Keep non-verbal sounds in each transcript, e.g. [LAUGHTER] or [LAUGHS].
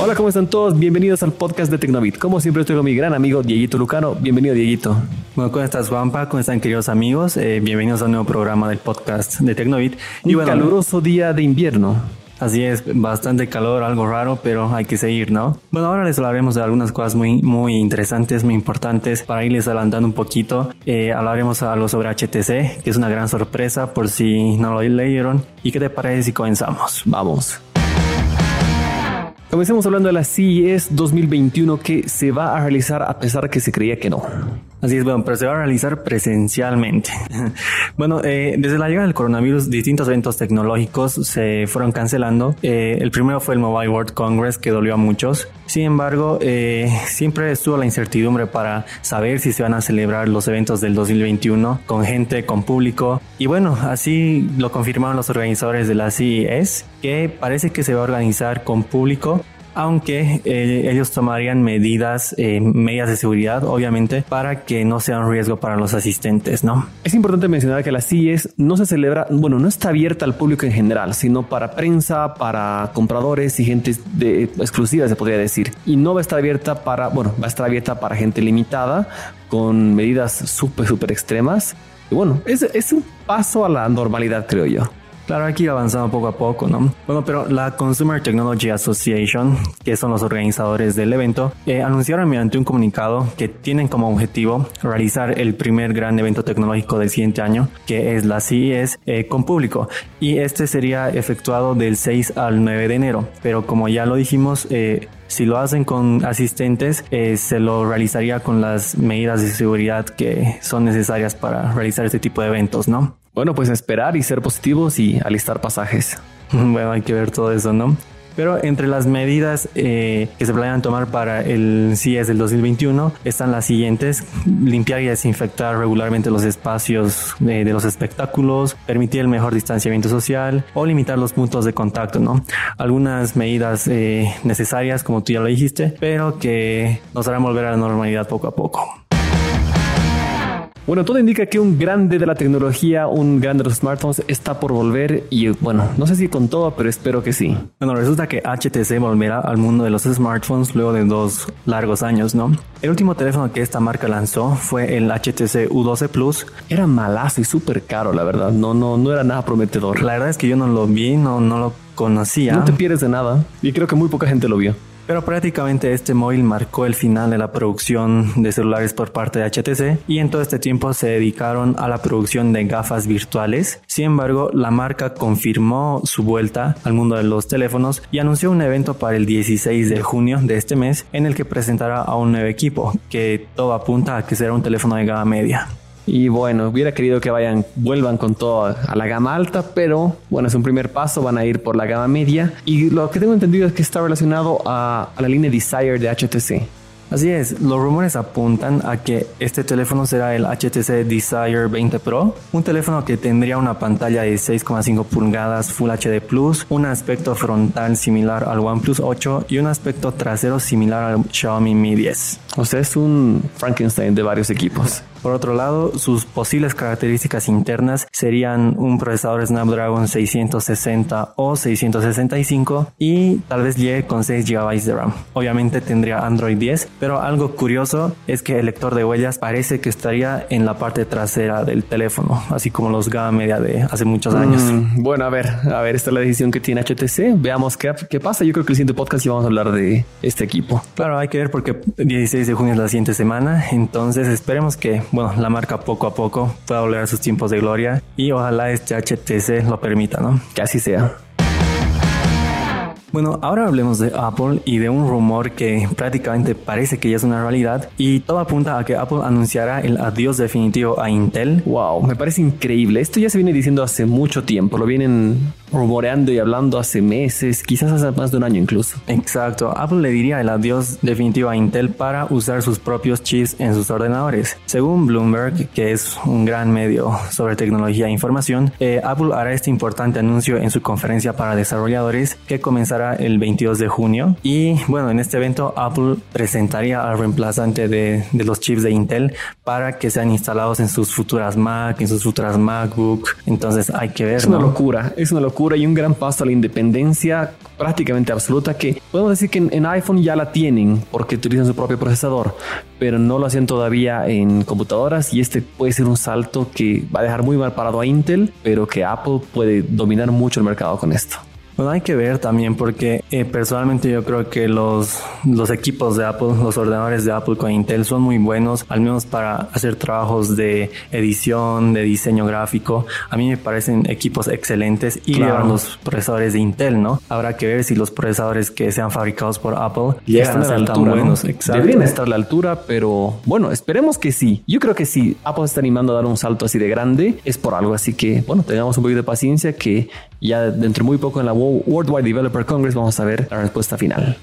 Hola, ¿cómo están todos? Bienvenidos al podcast de Tecnobit. Como siempre estoy con mi gran amigo Dieguito Lucano. Bienvenido, Dieguito. Bueno, ¿cómo estás, Juanpa? ¿Cómo están, queridos amigos? Eh, bienvenidos a un nuevo programa del podcast de Tecnobit. Un y caluroso día de invierno. Así es, bastante calor, algo raro, pero hay que seguir, ¿no? Bueno, ahora les hablaremos de algunas cosas muy, muy interesantes, muy importantes. Para irles adelantando un poquito, eh, hablaremos algo sobre HTC, que es una gran sorpresa por si no lo leyeron. ¿Y qué te parece si comenzamos? Vamos. Comencemos hablando de la CES 2021 que se va a realizar a pesar que se creía que no. Así es, bueno, pero se va a realizar presencialmente. [LAUGHS] bueno, eh, desde la llegada del coronavirus, distintos eventos tecnológicos se fueron cancelando. Eh, el primero fue el Mobile World Congress, que dolió a muchos. Sin embargo, eh, siempre estuvo la incertidumbre para saber si se van a celebrar los eventos del 2021 con gente, con público. Y bueno, así lo confirmaron los organizadores de la CES, que parece que se va a organizar con público aunque eh, ellos tomarían medidas, eh, medidas de seguridad, obviamente, para que no sea un riesgo para los asistentes, ¿no? Es importante mencionar que la CIES no se celebra, bueno, no está abierta al público en general, sino para prensa, para compradores y gente de, exclusiva, se podría decir. Y no va a estar abierta para, bueno, va a estar abierta para gente limitada, con medidas súper, súper extremas. Y bueno, es, es un paso a la normalidad, creo yo. Claro, aquí avanzando poco a poco, ¿no? Bueno, pero la Consumer Technology Association, que son los organizadores del evento, eh, anunciaron mediante un comunicado que tienen como objetivo realizar el primer gran evento tecnológico del siguiente año, que es la CES, eh, con público. Y este sería efectuado del 6 al 9 de enero. Pero como ya lo dijimos, eh, si lo hacen con asistentes, se lo realizaría con las medidas de seguridad que son necesarias para realizar este tipo de eventos, ¿no? Bueno, pues esperar y ser positivos y alistar pasajes. [LAUGHS] Bueno, hay que ver todo eso, ¿no? Pero entre las medidas eh, que se planean tomar para el CIES del 2021 están las siguientes. Limpiar y desinfectar regularmente los espacios de, los espectáculos, permitir el mejor distanciamiento social o limitar los puntos de contacto, ¿no? Algunas medidas eh, necesarias, como tú ya lo dijiste, pero que nos harán volver a la normalidad poco a poco. Bueno, todo indica que un grande de la tecnología, un grande de los smartphones está por volver y bueno, no sé si con todo, pero espero que sí. Bueno, resulta que HTC volverá al mundo de los smartphones luego de dos largos años, ¿no? El último teléfono que esta marca lanzó fue el HTC U12 Plus. Era malazo y súper caro, la verdad. No, no, no era nada prometedor. La verdad es que yo no lo vi, no, no lo conocía. No te pierdes de nada. Y creo que muy poca gente lo vio. Pero prácticamente este móvil marcó el final de la producción de celulares por parte de HTC y en todo este tiempo se dedicaron a la producción de gafas virtuales. Sin embargo, la marca confirmó su vuelta al mundo de los teléfonos y anunció un evento para el 16 de junio de este mes en el que presentará a un nuevo equipo que todo apunta a que será un teléfono de gama media. Y bueno, hubiera querido que vayan, vuelvan con todo a la gama alta, pero bueno, es un primer paso, van a ir por la gama media. Y lo que tengo entendido es que está relacionado a, la línea Desire de HTC. Así es, los rumores apuntan a que este teléfono será el HTC Desire 20 Pro, un teléfono que tendría una pantalla de 6,5 pulgadas Full HD Plus, un aspecto frontal similar al OnePlus 8 y un aspecto trasero similar al Xiaomi Mi 10. O sea, es un Frankenstein de varios equipos. Por otro lado, sus posibles características internas serían un procesador Snapdragon 660 o 665 y tal vez llegue con 6 GB de RAM. Obviamente tendría Android 10, pero algo curioso es que el lector de huellas parece que estaría en la parte trasera del teléfono, así como los gama media de hace muchos años. Mm, bueno, a ver, a ver, esta es la decisión que tiene HTC. Veamos qué, qué pasa. Yo creo que el siguiente podcast ya vamos a hablar de este equipo. Claro, hay que ver porque 16 de junio es la siguiente semana, entonces esperemos que bueno, la marca poco a poco pueda volver a sus tiempos de gloria y ojalá este HTC lo permita, ¿no? Que así sea. Bueno, ahora hablemos de Apple y de un rumor que prácticamente parece que ya es una realidad y todo apunta a que Apple anunciará el adiós definitivo a Intel. Wow, me parece increíble. Esto ya se viene diciendo hace mucho tiempo, lo vienen rumoreando y hablando hace meses, quizás hace más de un año incluso. Exacto, Apple le diría el adiós definitivo a Intel para usar sus propios chips en sus ordenadores. Según Bloomberg, que es un gran medio sobre tecnología e información, eh, Apple hará este importante anuncio en su conferencia para desarrolladores que comenzará realizará el 22 de junio. Y bueno, en este evento Apple presentaría al reemplazante de, de los chips de Intel para que sean instalados en sus futuras Mac, en sus futuras MacBook. Entonces hay que ver. Es una locura, es una locura y un gran paso a la independencia prácticamente absoluta que podemos decir que en, iPhone ya la tienen porque utilizan su propio procesador, pero no lo hacen todavía en computadoras y este puede ser un salto que va a dejar muy mal parado a Intel, pero que Apple puede dominar mucho el mercado con esto. Bueno, hay que ver también porque eh, personalmente yo creo que los, los equipos de Apple, los ordenadores de Apple con Intel son muy buenos, al menos para hacer trabajos de edición, de diseño gráfico. A mí me parecen equipos excelentes y llevan los procesadores de Intel, ¿no? Habrá que ver si los procesadores que sean fabricados por Apple llegan a ser tan buenos. Deberían estar a la altura, pero bueno, esperemos que sí. Yo creo que sí. Apple está animando a dar un salto así de grande. Es por algo, así que bueno, tengamos un poquito de paciencia que ya dentro de muy poco en la Worldwide Developer Congress vamos a ver la respuesta final.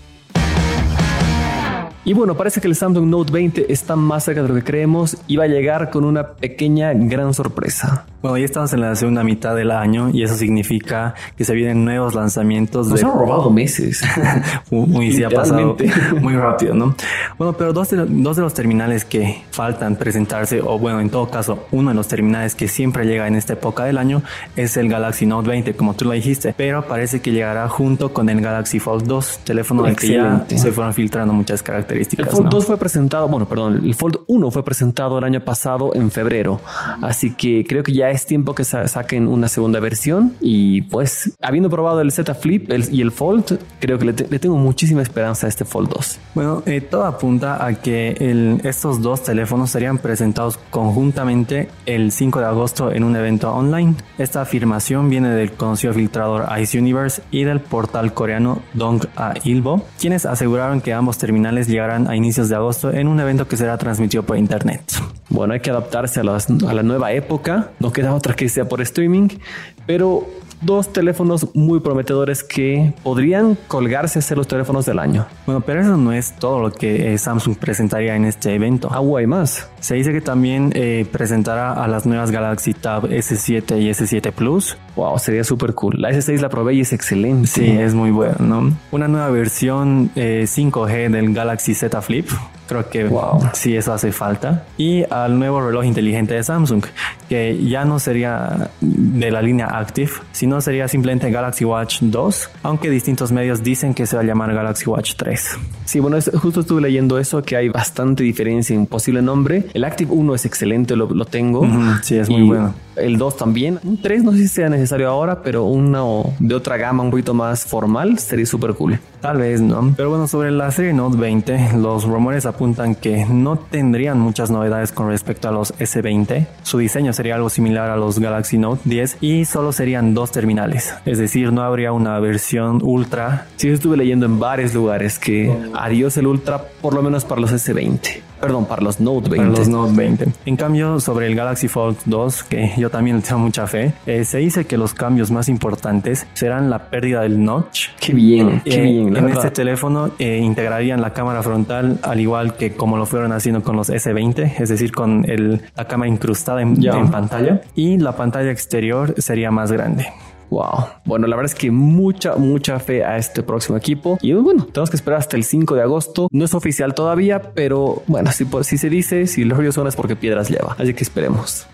Y bueno, parece que el Samsung Note 20 está más cerca de lo que creemos y va a llegar con una pequeña gran sorpresa. Bueno, ya estamos en la segunda mitad del año y eso significa que se vienen nuevos lanzamientos. Nos han robado meses. [LAUGHS] muy, se ha pasado [LAUGHS] muy rápido, ¿no? Bueno, pero dos de, dos de los terminales que faltan presentarse, o bueno, en todo caso, uno de los terminales que siempre llega en esta época del año es el Galaxy Note 20, como tú lo dijiste, pero parece que llegará junto con el Galaxy Fold 2, teléfono del que ya se fueron filtrando muchas características el Fold 2 fue presentado, bueno, perdón, el Fold 1 fue presentado el año pasado en febrero, así que creo que ya es tiempo que saquen una segunda versión y pues habiendo probado el Z Flip y el Fold, creo que le, tengo muchísima esperanza a este Fold 2. Bueno, eh, todo apunta a que estos dos teléfonos serían presentados conjuntamente el 5 de agosto en un evento online. Esta afirmación viene del conocido filtrador Ice Universe y del portal coreano Dong A Ilbo, quienes aseguraron que ambos terminales llegaron a inicios de agosto en un evento que será transmitido por internet. Bueno, hay que adaptarse a, a la nueva época, no queda otra que sea por streaming, pero dos teléfonos muy prometedores que podrían colgarse a ser los teléfonos del año. Bueno, pero eso no es todo lo que eh, Samsung presentaría en este evento. Ah, hay más. Se dice que también eh, presentará a las nuevas Galaxy Tab S7 y S7 Plus. Wow, sería súper cool. La S6 la probé y es excelente. Sí, es muy buena, ¿no? Una nueva versión 5G eh, del Galaxy Z Flip Creo que wow. sí, eso hace falta. Y al nuevo reloj inteligente de Samsung, que ya no sería de la línea Active, sino sería simplemente Galaxy Watch 2, aunque distintos medios dicen que se va a llamar Galaxy Watch 3. Sí, bueno, justo estuve leyendo eso, que hay bastante diferencia en posible nombre. El Active 1 es excelente, lo, tengo. sí, es muy bueno. El 2 también. Un 3 no sé si sea necesario ahora, pero uno de otra gama un poquito más formal sería súper cool. Tal vez no. Pero bueno, sobre la serie Note 20, los rumores apuntan que no tendrían muchas novedades con respecto a los S20. Su diseño sería algo similar a los Galaxy Note 10 y solo serían dos terminales. Es decir, no habría una versión Ultra. Sí, estuve leyendo en varios lugares que adiós el Ultra, por lo menos para los S20. Perdón, para los Note 20. Para los Note 20. En cambio, sobre el Galaxy Fold 2, que yo también le tengo mucha fe, eh, se dice que los cambios más importantes serán la pérdida del notch. Qué bien, qué eh, bien. En este teléfono eh, integrarían la cámara frontal al igual que como lo fueron haciendo con los S20, es decir, con el, la cámara incrustada en, en pantalla. Y la pantalla exterior sería más grande. Wow. Bueno, la verdad es que mucha, mucha fe a este próximo equipo. Y bueno, tenemos que esperar hasta el 5 de agosto. No es oficial todavía, pero bueno, si, si se dice, si los ríos son es porque piedras lleva. Así que esperemos.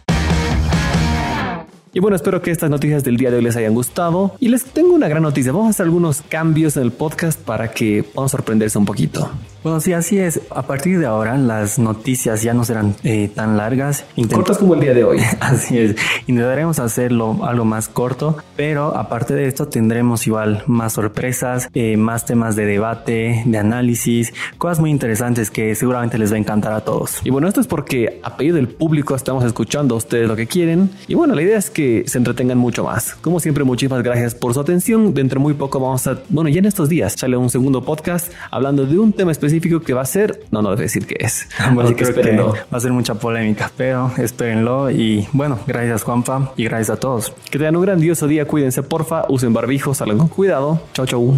Y bueno, espero que estas noticias del día de hoy les hayan gustado. Y les tengo una gran noticia. Vamos a hacer algunos cambios en el podcast para que puedan sorprenderse un poquito. Bueno, sí, así es. A partir de ahora las noticias ya no serán eh, tan largas. Cortas como el día de hoy. [LAUGHS] así es. Intentaremos hacerlo algo más corto, pero aparte de esto tendremos igual más sorpresas, eh, más temas de debate, de análisis, cosas muy interesantes que seguramente les va a encantar a todos. Y bueno, esto es porque a pedido del público estamos escuchando a ustedes lo que quieren. Y bueno, la idea es que se entretengan mucho más. Como siempre, muchísimas gracias por su atención. Dentro de muy poco vamos a, bueno, ya en estos días, sale un segundo podcast hablando de un tema específico específico que va a ser, no, no debe decir que es. Bueno, que va a ser mucha polémica, pero espérenlo y bueno, gracias Juanpa y gracias a todos. Que tengan un grandioso día, cuídense porfa, usen barbijos, salgan con cuidado. Chau, chau.